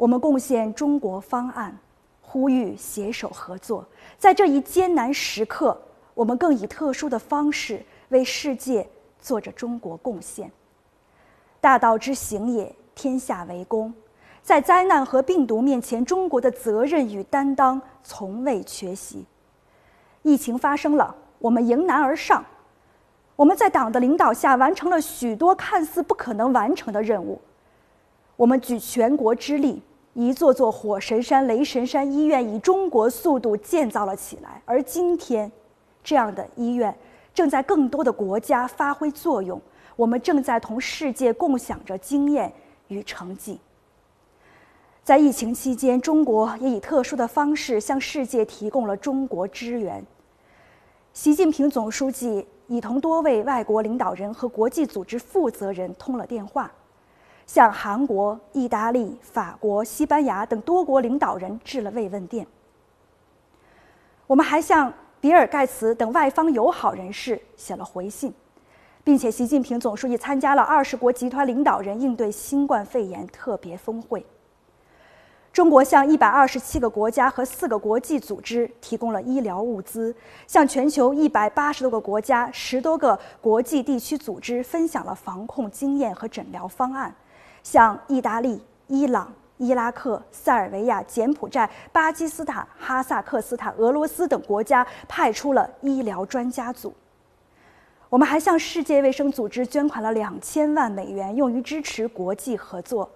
我们贡献中国方案，呼吁携手合作。在这一艰难时刻，我们更以特殊的方式为世界做着中国贡献。大道之行也，天下为公。在灾难和病毒面前，中国的责任与担当从未缺席。疫情发生了，我们迎难而上。我们在党的领导下完成了许多看似不可能完成的任务。我们举全国之力，一座座火神山、雷神山医院以中国速度建造了起来。而今天，这样的医院正在更多的国家发挥作用。我们正在同世界共享着经验与成绩。在疫情期间，中国也以特殊的方式向世界提供了中国支援。习近平总书记。已同多位外国领导人和国际组织负责人通了电话，向韩国、意大利、法国、西班牙等多国领导人致了慰问电。我们还向比尔·盖茨等外方友好人士写了回信，并且习近平总书记参加了二十国集团领导人应对新冠肺炎特别峰会。中国向一百二十七个国家和四个国际组织提供了医疗物资，向全球一百八十多个国家、十多个国际地区组织分享了防控经验和诊疗方案，向意大利、伊朗、伊拉克、塞尔维亚、柬埔寨、巴基斯坦、哈萨克斯坦、俄罗斯等国家派出了医疗专家组。我们还向世界卫生组织捐款了两千万美元，用于支持国际合作。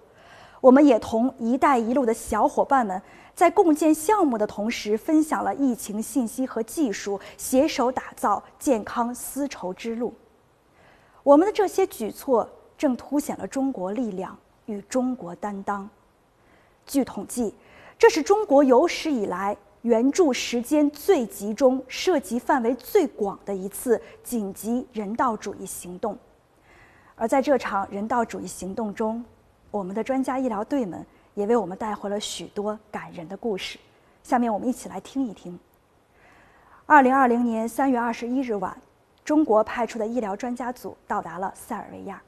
我们也同“一带一路”的小伙伴们在共建项目的同时，分享了疫情信息和技术，携手打造健康丝绸之路。我们的这些举措正凸显了中国力量与中国担当。据统计，这是中国有史以来援助时间最集中、涉及范围最广的一次紧急人道主义行动。而在这场人道主义行动中，我们的专家医疗队们也为我们带回了许多感人的故事，下面我们一起来听一听。二零二零年三月二十一日晚，中国派出的医疗专家组到达了塞尔维亚，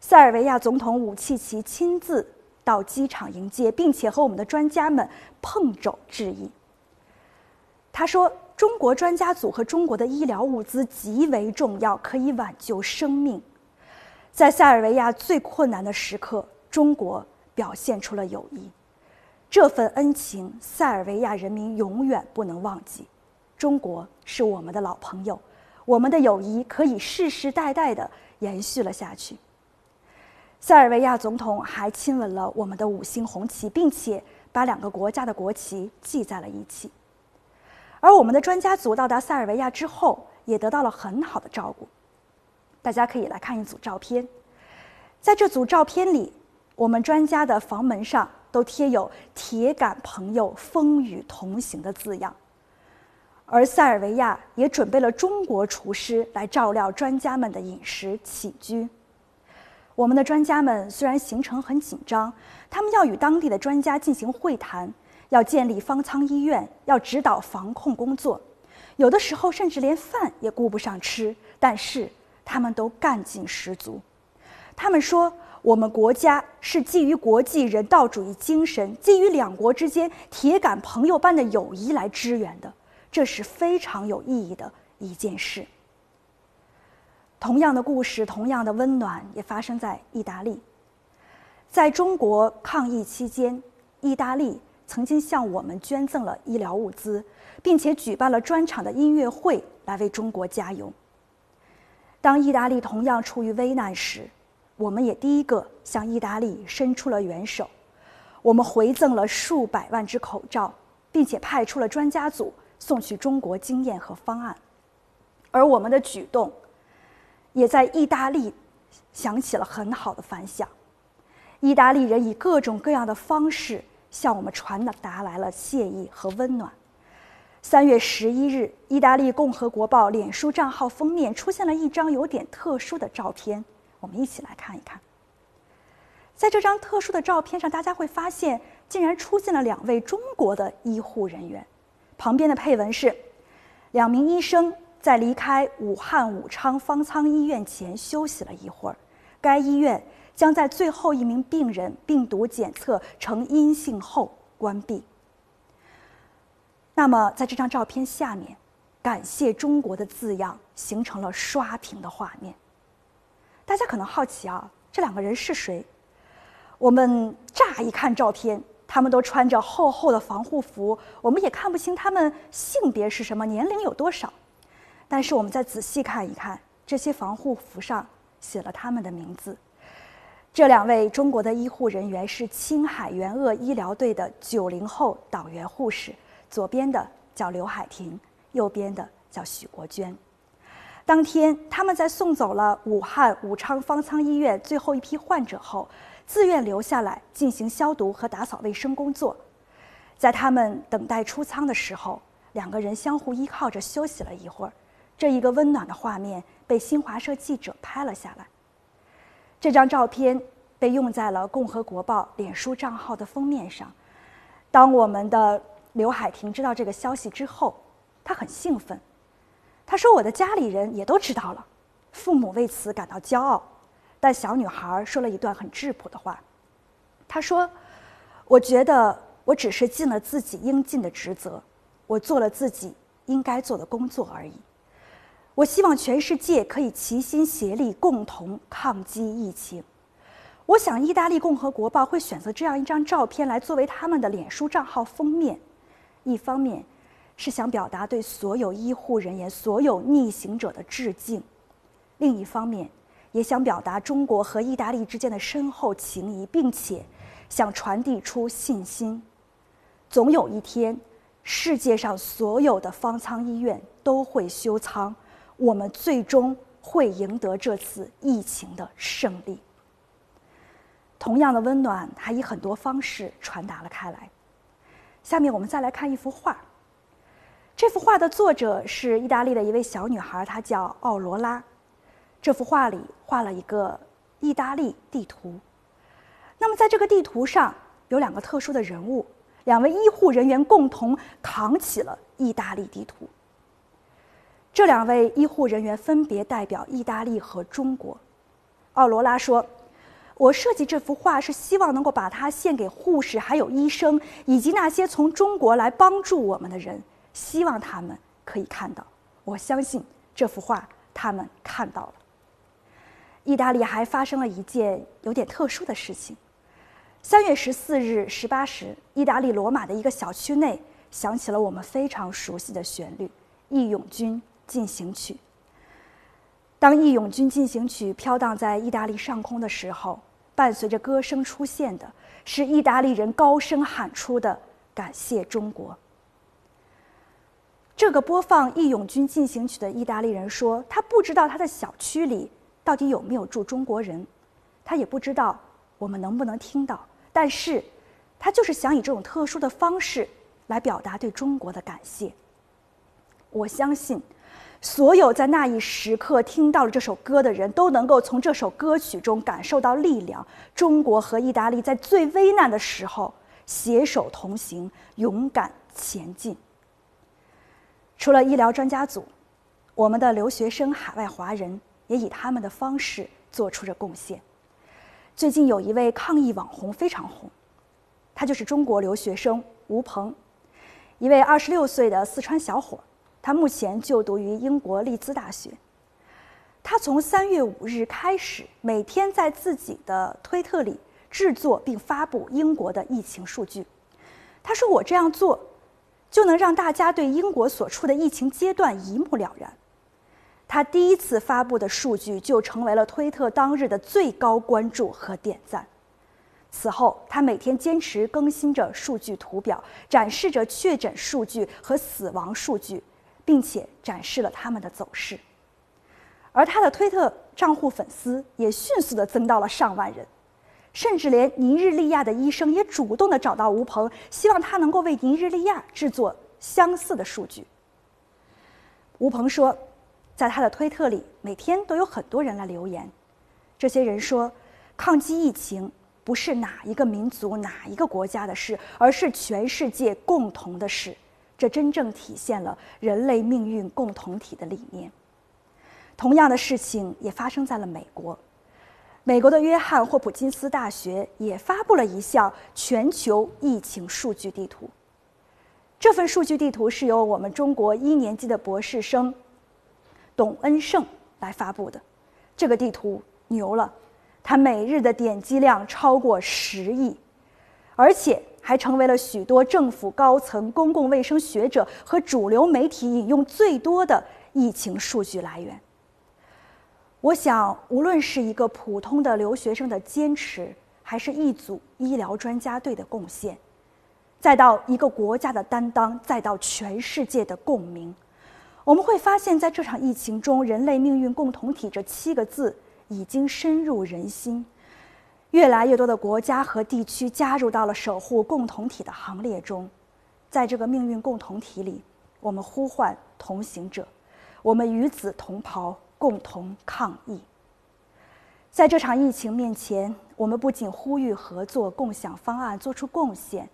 塞尔维亚总统武契奇亲自到机场迎接，并且和我们的专家们碰肘致意。他说：“中国专家组和中国的医疗物资极为重要，可以挽救生命，在塞尔维亚最困难的时刻。”中国表现出了友谊，这份恩情塞尔维亚人民永远不能忘记。中国是我们的老朋友，我们的友谊可以世世代代的延续了下去。塞尔维亚总统还亲吻了我们的五星红旗，并且把两个国家的国旗系在了一起。而我们的专家组到达塞尔维亚之后，也得到了很好的照顾。大家可以来看一组照片，在这组照片里。我们专家的房门上都贴有“铁杆朋友，风雨同行”的字样，而塞尔维亚也准备了中国厨师来照料专家们的饮食起居。我们的专家们虽然行程很紧张，他们要与当地的专家进行会谈，要建立方舱医院，要指导防控工作，有的时候甚至连饭也顾不上吃，但是他们都干劲十足。他们说。我们国家是基于国际人道主义精神，基于两国之间铁杆朋友般的友谊来支援的，这是非常有意义的一件事。同样的故事，同样的温暖，也发生在意大利。在中国抗疫期间，意大利曾经向我们捐赠了医疗物资，并且举办了专场的音乐会来为中国加油。当意大利同样处于危难时，我们也第一个向意大利伸出了援手，我们回赠了数百万只口罩，并且派出了专家组送去中国经验和方案，而我们的举动，也在意大利响起了很好的反响。意大利人以各种各样的方式向我们传达来了谢意和温暖。三月十一日，意大利共和国报脸书账号封面出现了一张有点特殊的照片。我们一起来看一看，在这张特殊的照片上，大家会发现竟然出现了两位中国的医护人员。旁边的配文是：两名医生在离开武汉武昌方舱医院前休息了一会儿。该医院将在最后一名病人病毒检测呈阴性后关闭。那么，在这张照片下面，“感谢中国”的字样形成了刷屏的画面。大家可能好奇啊，这两个人是谁？我们乍一看照片，他们都穿着厚厚的防护服，我们也看不清他们性别是什么，年龄有多少。但是我们再仔细看一看，这些防护服上写了他们的名字。这两位中国的医护人员是青海援鄂医疗队的九零后党员护士，左边的叫刘海婷，右边的叫许国娟。当天，他们在送走了武汉武昌方舱医院最后一批患者后，自愿留下来进行消毒和打扫卫生工作。在他们等待出舱的时候，两个人相互依靠着休息了一会儿。这一个温暖的画面被新华社记者拍了下来。这张照片被用在了《共和国报》脸书账号的封面上。当我们的刘海婷知道这个消息之后，她很兴奋。她说：“我的家里人也都知道了，父母为此感到骄傲。”但小女孩说了一段很质朴的话。她说：“我觉得我只是尽了自己应尽的职责，我做了自己应该做的工作而已。我希望全世界可以齐心协力，共同抗击疫情。我想，意大利共和国报会选择这样一张照片来作为他们的脸书账号封面，一方面。”是想表达对所有医护人员、所有逆行者的致敬；另一方面，也想表达中国和意大利之间的深厚情谊，并且想传递出信心：总有一天，世界上所有的方舱医院都会休舱，我们最终会赢得这次疫情的胜利。同样的温暖还以很多方式传达了开来。下面我们再来看一幅画。这幅画的作者是意大利的一位小女孩，她叫奥罗拉。这幅画里画了一个意大利地图。那么，在这个地图上有两个特殊的人物，两位医护人员共同扛起了意大利地图。这两位医护人员分别代表意大利和中国。奥罗拉说：“我设计这幅画是希望能够把它献给护士、还有医生，以及那些从中国来帮助我们的人。”希望他们可以看到，我相信这幅画他们看到了。意大利还发生了一件有点特殊的事情：三月十四日十八时，意大利罗马的一个小区内响起了我们非常熟悉的旋律《义勇军进行曲》。当《义勇军进行曲》飘荡在意大利上空的时候，伴随着歌声出现的是意大利人高声喊出的“感谢中国”。这个播放《义勇军进行曲》的意大利人说：“他不知道他的小区里到底有没有住中国人，他也不知道我们能不能听到。但是，他就是想以这种特殊的方式来表达对中国的感谢。我相信，所有在那一时刻听到了这首歌的人都能够从这首歌曲中感受到力量。中国和意大利在最危难的时候携手同行，勇敢前进。”除了医疗专家组，我们的留学生、海外华人也以他们的方式做出了贡献。最近有一位抗疫网红非常红，他就是中国留学生吴鹏，一位二十六岁的四川小伙，他目前就读于英国利兹大学。他从三月五日开始，每天在自己的推特里制作并发布英国的疫情数据。他说：“我这样做。”就能让大家对英国所处的疫情阶段一目了然。他第一次发布的数据就成为了推特当日的最高关注和点赞。此后，他每天坚持更新着数据图表，展示着确诊数据和死亡数据，并且展示了他们的走势。而他的推特账户粉丝也迅速地增到了上万人。甚至连尼日利亚的医生也主动的找到吴鹏，希望他能够为尼日利亚制作相似的数据。吴鹏说，在他的推特里，每天都有很多人来留言，这些人说，抗击疫情不是哪一个民族、哪一个国家的事，而是全世界共同的事。这真正体现了人类命运共同体的理念。同样的事情也发生在了美国。美国的约翰霍普金斯大学也发布了一项全球疫情数据地图。这份数据地图是由我们中国一年级的博士生董恩胜来发布的。这个地图牛了，它每日的点击量超过十亿，而且还成为了许多政府高层、公共卫生学者和主流媒体引用最多的疫情数据来源。我想，无论是一个普通的留学生的坚持，还是一组医疗专家队的贡献。再到一个国家的担当，再到全世界的共鸣，我们会发现，在这场疫情中，“人类命运共同体”这七个字已经深入人心。越来越多的国家和地区加入到了守护共同体的行列中。在这个命运共同体里，我们呼唤同行者，我们与子同袍，共同抗疫。在这场疫情面前，我们不仅呼吁合作、共享方案、做出贡献。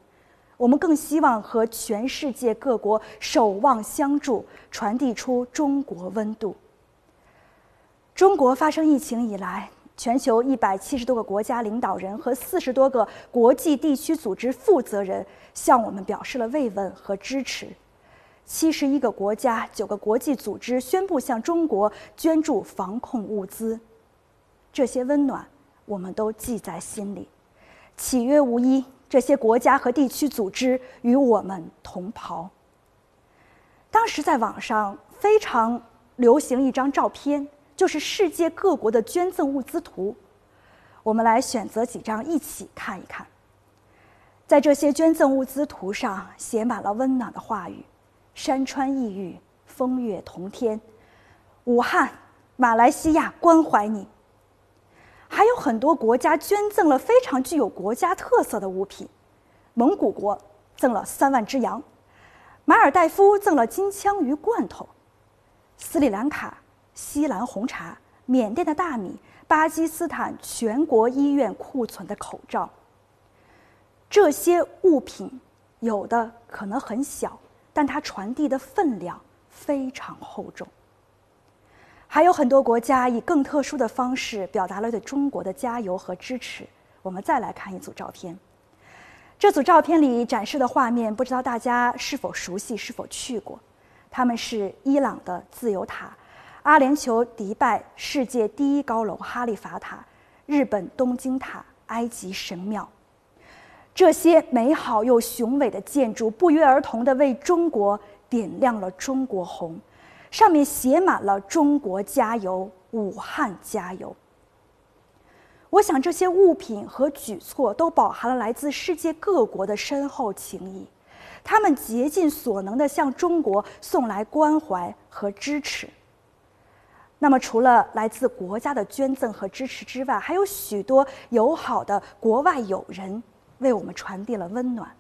我们更希望和全世界各国守望相助，传递出中国温度。中国发生疫情以来，全球一百七十多个国家领导人和四十多个国际地区组织负责人向我们表示了慰问和支持。七十一个国家、九个国际组织宣布向中国捐助防控物资，这些温暖我们都记在心里。岂曰无一。这些国家和地区组织与我们同袍。当时在网上非常流行一张照片，就是世界各国的捐赠物资图。我们来选择几张一起看一看。在这些捐赠物资图上，写满了温暖的话语：山川异域，风月同天；武汉、马来西亚关怀你。还有很多国家捐赠了非常具有国家特色的物品，蒙古国赠了三万只羊，马尔代夫赠了金枪鱼罐头，斯里兰卡西兰红茶，缅甸的大米，巴基斯坦全国医院库存的口罩。这些物品有的可能很小，但它传递的分量非常厚重。还有很多国家以更特殊的方式表达了对中国的加油和支持。我们再来看一组照片，这组照片里展示的画面，不知道大家是否熟悉，是否去过？他们是伊朗的自由塔、阿联酋迪拜世界第一高楼哈利法塔、日本东京塔、埃及神庙。这些美好又雄伟的建筑，不约而同地为中国点亮了中国红。上面写满了“中国加油，武汉加油”。我想这些物品和举措都饱含了来自世界各国的深厚情谊，他们竭尽所能地向中国送来关怀和支持。那么，除了来自国家的捐赠和支持之外，还有许多友好的国外友人为我们传递了温暖。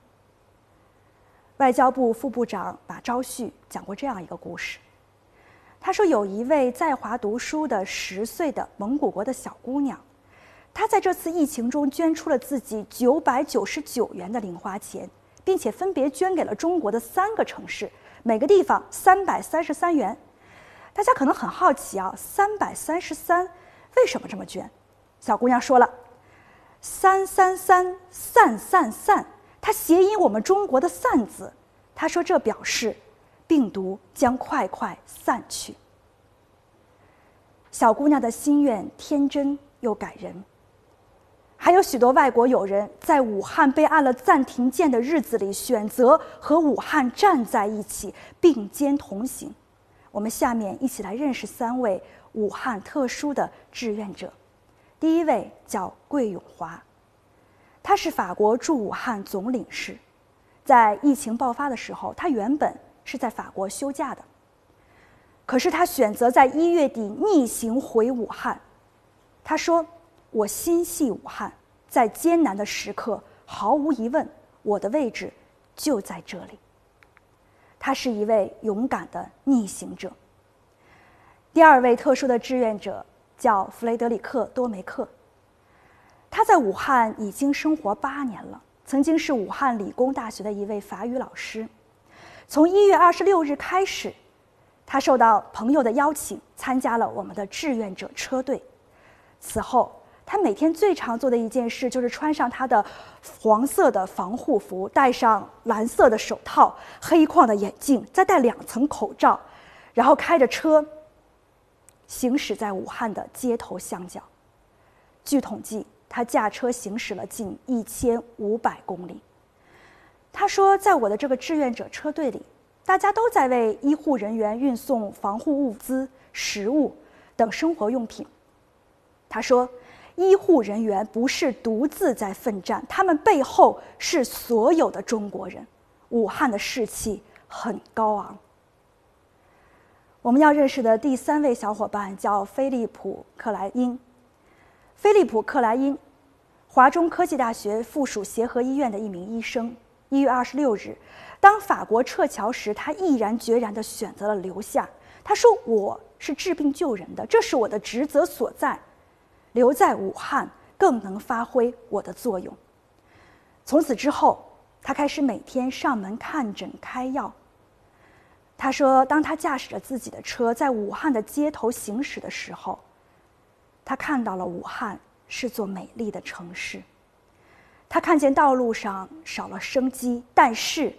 外交部副部长马朝旭讲过这样一个故事。他说：“有一位在华读书的十岁的蒙古国的小姑娘，她在这次疫情中捐出了自己九百九十九元的零花钱，并且分别捐给了中国的三个城市，每个地方三百三十三元。大家可能很好奇啊，三百三十三为什么这么捐？小姑娘说了：‘三三三散散散’，它谐音我们中国的‘散’字。她说这表示。”病毒将快快散去。小姑娘的心愿天真又感人。还有许多外国友人在武汉被按了暂停键的日子里，选择和武汉站在一起，并肩同行。我们下面一起来认识三位武汉特殊的志愿者。第一位叫桂永华，他是法国驻武汉总领事，在疫情爆发的时候，他原本。是在法国休假的，可是他选择在一月底逆行回武汉。他说：“我心系武汉，在艰难的时刻，毫无疑问，我的位置就在这里。”他是一位勇敢的逆行者。第二位特殊的志愿者叫弗雷德里克·多梅克，他在武汉已经生活八年了，曾经是武汉理工大学的一位法语老师。从一月二十六日开始，他受到朋友的邀请，参加了我们的志愿者车队。此后，他。每天最常做的一件事就是穿上他的黄色的防护服，戴上蓝色的手套、黑框的眼镜，再戴两层口罩，然后开着车行驶在武汉的街头巷角。据统计，他驾车行驶了近一千五百公里。他说，在我的这个志愿者车队里，大家都在为医护人员运送防护物资、食物等生活用品。他说。医护人员不是独自在奋战，他们背后是所有的中国人。武汉的士气很高昂。我们要认识的第三位小伙伴叫菲利普·克莱因。菲利普·克莱因，华中科技大学附属协和医院的一名医生。一月二十六日，当法国撤侨时，他毅然决然地选择了留下。他说：“我是治病救人的，这是我的职责所在。”留在武汉更能发挥我的作用。从此之后，他开始每天上门看诊开药。他说：“当他驾驶着自己的车在武汉的街头行驶的时候，他看到了武汉是座美丽的城市。他看见道路上少了生机，但是……”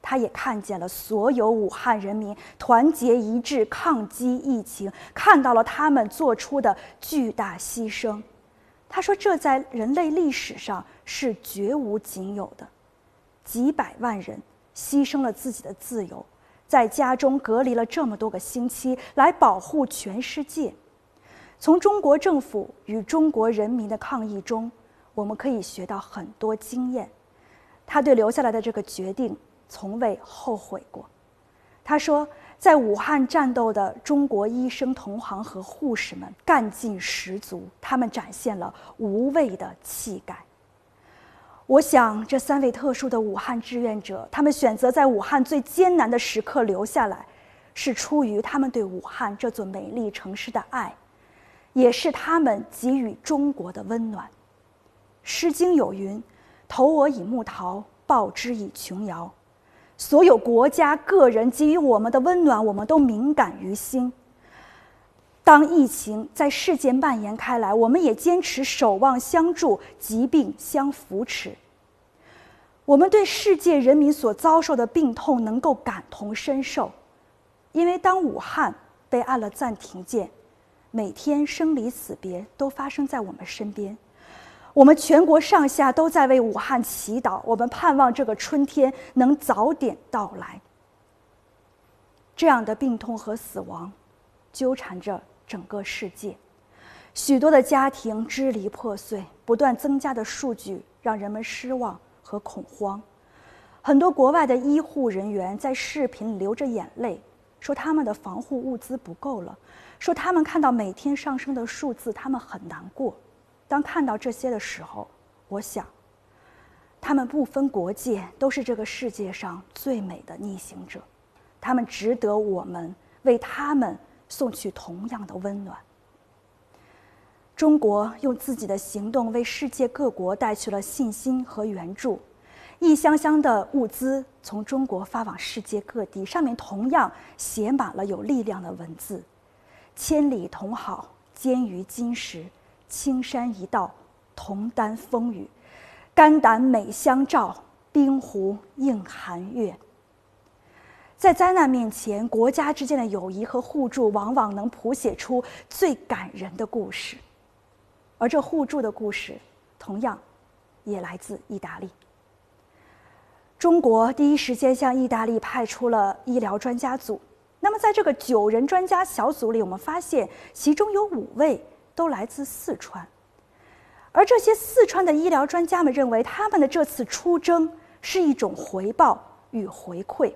他也看见了所有武汉人民团结一致抗击疫情，看到了他们做出的巨大牺牲。他说：“这在人类历史上是绝无仅有的，几百万人牺牲了自己的自由，在家中隔离了这么多个星期，来保护全世界。从中国政府与中国人民的抗疫中，我们可以学到很多经验。他对留下来的这个决定。”从未后悔过，他说：“在武汉战斗的中国医生同行和护士们干劲十足，他们展现了无畏的气概。”我想，这三位特殊的武汉志愿者，他们选择在武汉最艰难的时刻留下来，是出于他们对武汉这座美丽城市的爱，也是他们给予中国的温暖。《诗经》有云：“投我以木桃，报之以琼瑶。”所有国家、个人给予我们的温暖，我们都敏感于心。当疫情在世界蔓延开来，我们也坚持守望相助、疾病相扶持。我们对世界人民所遭受的病痛能够感同身受，因为当武汉被按了暂停键，每天生离死别都发生在我们身边。我们全国上下都在为武汉祈祷，我们盼望这个春天能早点到来。这样的病痛和死亡，纠缠着整个世界，许多的家庭支离破碎，不断增加的数据让人们失望和恐慌。很多国外的医护人员在视频流着眼泪，说他们的防护物资不够了，说他们看到每天上升的数字，他们很难过。当看到这些的时候，我想，他们不分国界，都是这个世界上最美的逆行者，他们值得我们为他们送去同样的温暖。中国用自己的行动为世界各国带去了信心和援助，一箱箱的物资从中国发往世界各地，上面同样写满了有力量的文字：“千里同好，坚于金石。”青山一道，同担风雨；肝胆美相照，冰壶映寒月。在灾难面前，国家之间的友谊和互助，往往能谱写出最感人的故事。而这互助的故事，同样也来自意大利。中国第一时间向意大利派出了医疗专家组。那么，在这个九人专家小组里，我们发现其中有五位。都来自四川，而这些四川的医疗专家们认为，他们的这次出征是一种回报与回馈。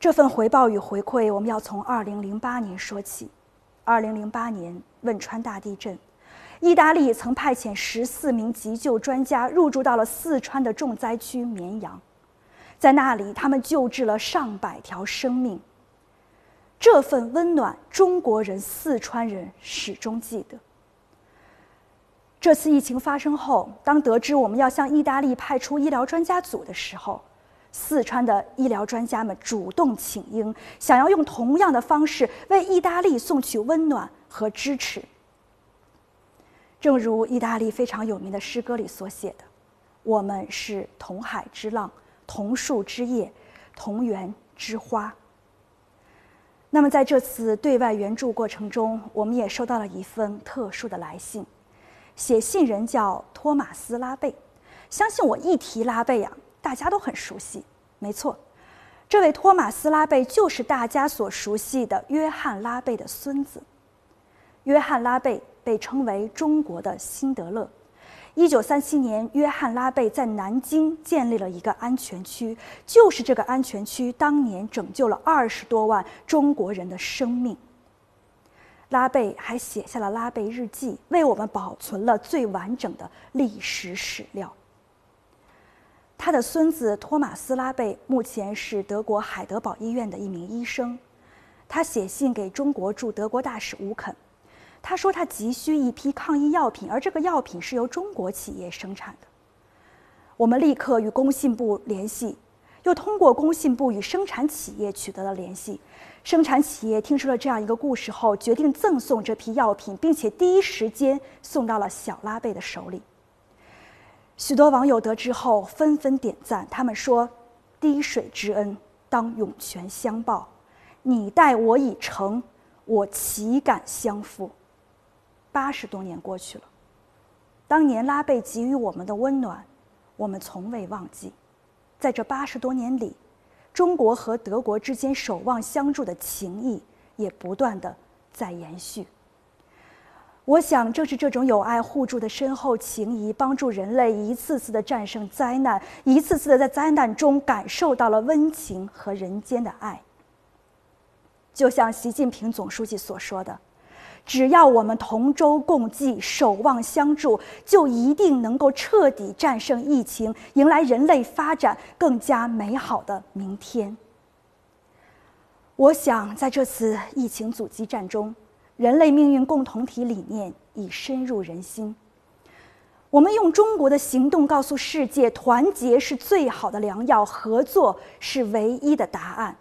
这份回报与回馈，我们要从2008年说起。2008年汶川大地震，意大利曾派遣十四名急救专家入驻到了四川的重灾区绵阳，在那里，他们救治了上百条生命。这份温暖，中国人、四川人始终记得。这次疫情发生后，当得知我们要向意大利派出医疗专家组的时候，四川的医疗专家们主动请缨，想要用同样的方式为意大利送去温暖和支持。正如意大利非常有名的诗歌里所写的：“我们是同海之浪，同树之叶，同源之花。”那么，在这次对外援助过程中，我们也收到了一封特殊的来信，写信人叫托马斯·拉贝。相信我一提拉贝呀，大家都很熟悉。没错，这位托马斯·拉贝就是大家所熟悉的约翰·拉贝的孙子。约翰·拉贝被称为中国的辛德勒。一九三七年，约翰·拉贝在南京建立了一个安全区，就是这个安全区当年拯救了二十多万中国人的生命。拉贝还写下了《拉贝日记》，为我们保存了最完整的历史史料。他的孙子托马斯·拉贝目前是德国海德堡医院的一名医生，他写信给中国驻德国大使吴肯。他说他急需一批抗疫药品，而这个药品是由中国企业生产的。我们立刻与工信部联系，又通过工信部与生产企业取得了联系。生产企业听说了这样一个故事后，决定赠送这批药品，并且第一时间送到了小拉贝的手里。许多网友得知后纷纷点赞，他们说：“滴水之恩，当涌泉相报。你待我以诚，我岂敢相负？”八十多年过去了，当年拉贝给予我们的温暖，我们从未忘记。在这八十多年里，中国和德国之间守望相助的情谊也不断的在延续。我想，正是这种友爱互助的深厚情谊，帮助人类一次次的战胜灾难，一次次的在灾难中感受到了温情和人间的爱。就像习近平总书记所说的。只要我们同舟共济、守望相助，就一定能够彻底战胜疫情，迎来人类发展更加美好的明天。我想，在这次疫情阻击战中，人类命运共同体理念已深入人心。我们用中国的行动告诉世界：团结是最好的良药，合作是唯一的答案。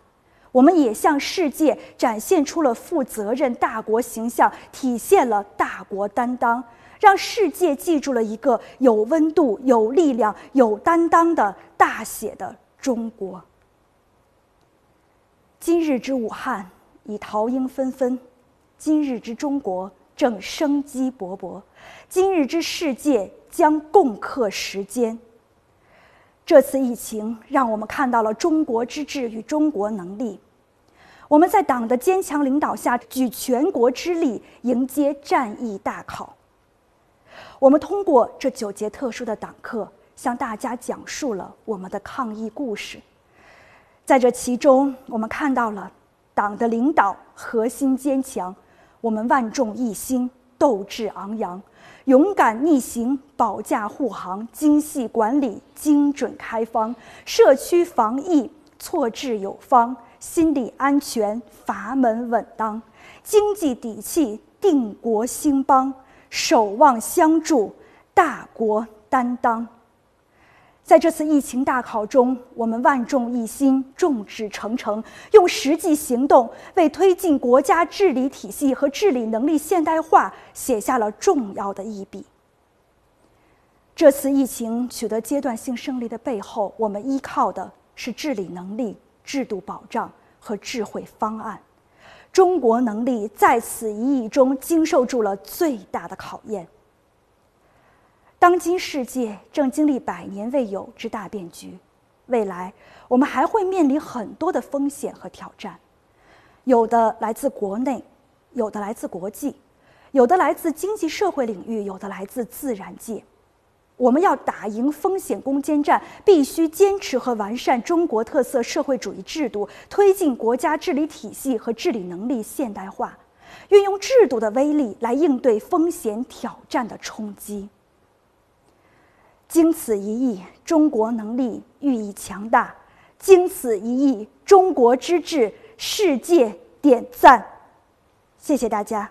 我们也向世界展现出了负责任大国形象，体现了大国担当，让世界记住了一个有温度、有力量、有担当的大写的中国。今日之武汉已桃樱纷纷，今日之中国正生机勃勃，今日之世界将共克时艰。这次疫情让我们看到了中国之志与中国能力。我们在党的坚强领导下，举全国之力迎接战役大考。我们通过这九节特殊的党课，向大家讲述了我们的抗疫故事。在这其中，我们看到了党的领导核心坚强，我们万众一心，斗志昂扬。勇敢逆行，保驾护航，精细管理，精准开方，社区防疫措置有方，心理安全阀门稳当，经济底气定国兴邦，守望相助，大国担当。在这次疫情大考中，我们万众一心，众志成城，用实际行动为推进国家治理体系和治理能力现代化写下了重要的一笔。这次疫情取得阶段性胜利的背后，我们依靠的是治理能力、制度保障和智慧方案。中国能力在此一役中经受住了最大的考验。当今世界正经历百年未有之大变局，未来我们还会面临很多的风险和挑战，有的来自国内，有的来自国际，有的来自经济社会领域，有的来自自然界。我们要打赢风险攻坚战，必须坚持和完善中国特色社会主义制度，推进国家治理体系和治理能力现代化，运用制度的威力来应对风险挑战的冲击。经此一役，中国能力愈益强大。经此一役，中国之志，世界点赞。谢谢大家。